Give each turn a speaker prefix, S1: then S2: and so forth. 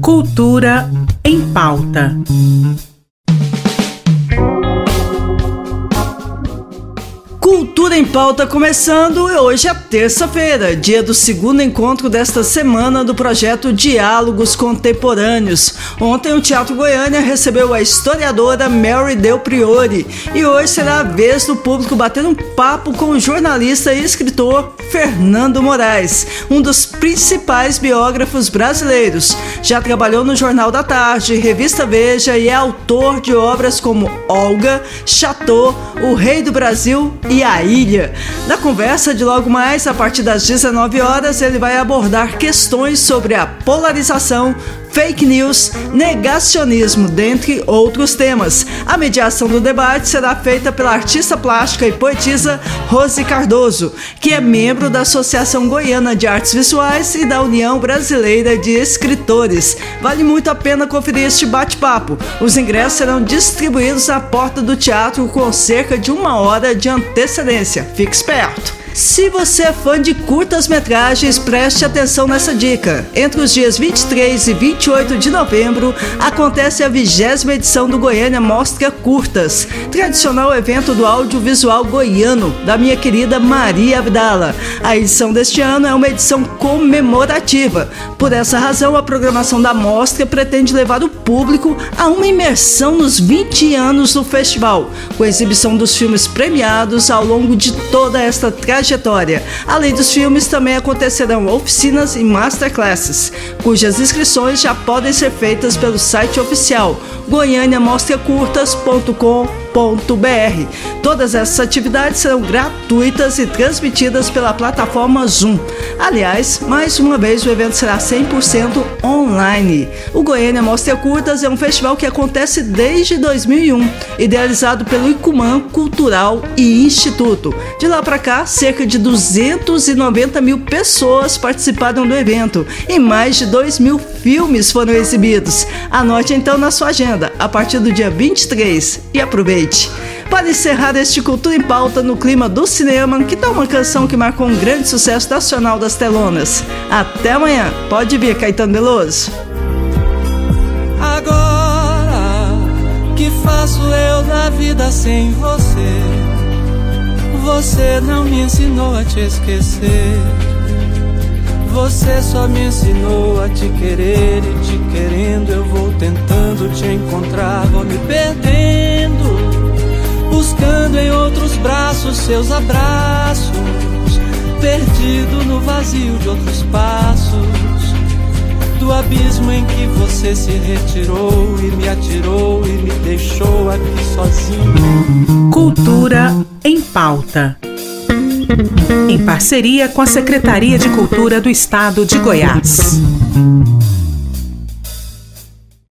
S1: Cultura em pauta.
S2: Pauta começando e hoje é terça-feira, dia do segundo encontro desta semana do projeto Diálogos Contemporâneos. Ontem o Teatro Goiânia recebeu a historiadora Mary Del Priori e hoje será a vez do público bater um papo com o jornalista e escritor Fernando Moraes, um dos principais biógrafos brasileiros. Já trabalhou no Jornal da Tarde, Revista Veja e é autor de obras como Olga, Chateau, O Rei do Brasil e A Ilha. Na conversa de logo mais, a partir das 19 horas, ele vai abordar questões sobre a polarização, fake news, negacionismo, dentre outros temas. A mediação do debate será feita pela artista plástica e poetisa Rose Cardoso, que é membro da Associação Goiana de Artes Visuais e da União Brasileira de Escritores. Vale muito a pena conferir este bate-papo. Os ingressos serão distribuídos à porta do teatro com cerca de uma hora de antecedência. Fique esperto! Se você é fã de curtas-metragens, preste atenção nessa dica. Entre os dias 23 e 28 de novembro, acontece a vigésima edição do Goiânia Mostra Curtas, tradicional evento do audiovisual goiano, da minha querida Maria Abdala. A edição deste ano é uma edição comemorativa. Por essa razão, a programação da mostra pretende levar o público a uma imersão nos 20 anos do festival, com a exibição dos filmes premiados ao longo de toda esta trajetória trajetória. Além dos filmes, também acontecerão oficinas e masterclasses, cujas inscrições já podem ser feitas pelo site oficial goianiamostracurtas.com.br Todas essas atividades serão gratuitas e transmitidas pela plataforma Zoom. Aliás, mais uma vez o evento será 100% online. O Goiânia Mostra Curtas é um festival que acontece desde 2001, idealizado pelo Icumã Cultural e Instituto. De lá para cá, cerca de 290 mil pessoas participaram do evento e mais de 2 mil filmes foram exibidos. Anote então na sua agenda, a partir do dia 23 e aproveite. Para encerrar este Cultura em Pauta no clima do cinema, que tal uma canção que marcou um grande sucesso nacional das telonas? Até amanhã. Pode vir, Caetano Veloso.
S3: Agora, que faço eu da vida sem você? Você não me ensinou a te esquecer. Você só me ensinou a te querer e te querendo eu vou tentando te encontrar, seus abraços, perdido no vazio de outros passos, do abismo em que você se retirou e me atirou e me deixou aqui sozinho.
S1: Cultura em pauta em parceria com a Secretaria de Cultura do Estado de Goiás.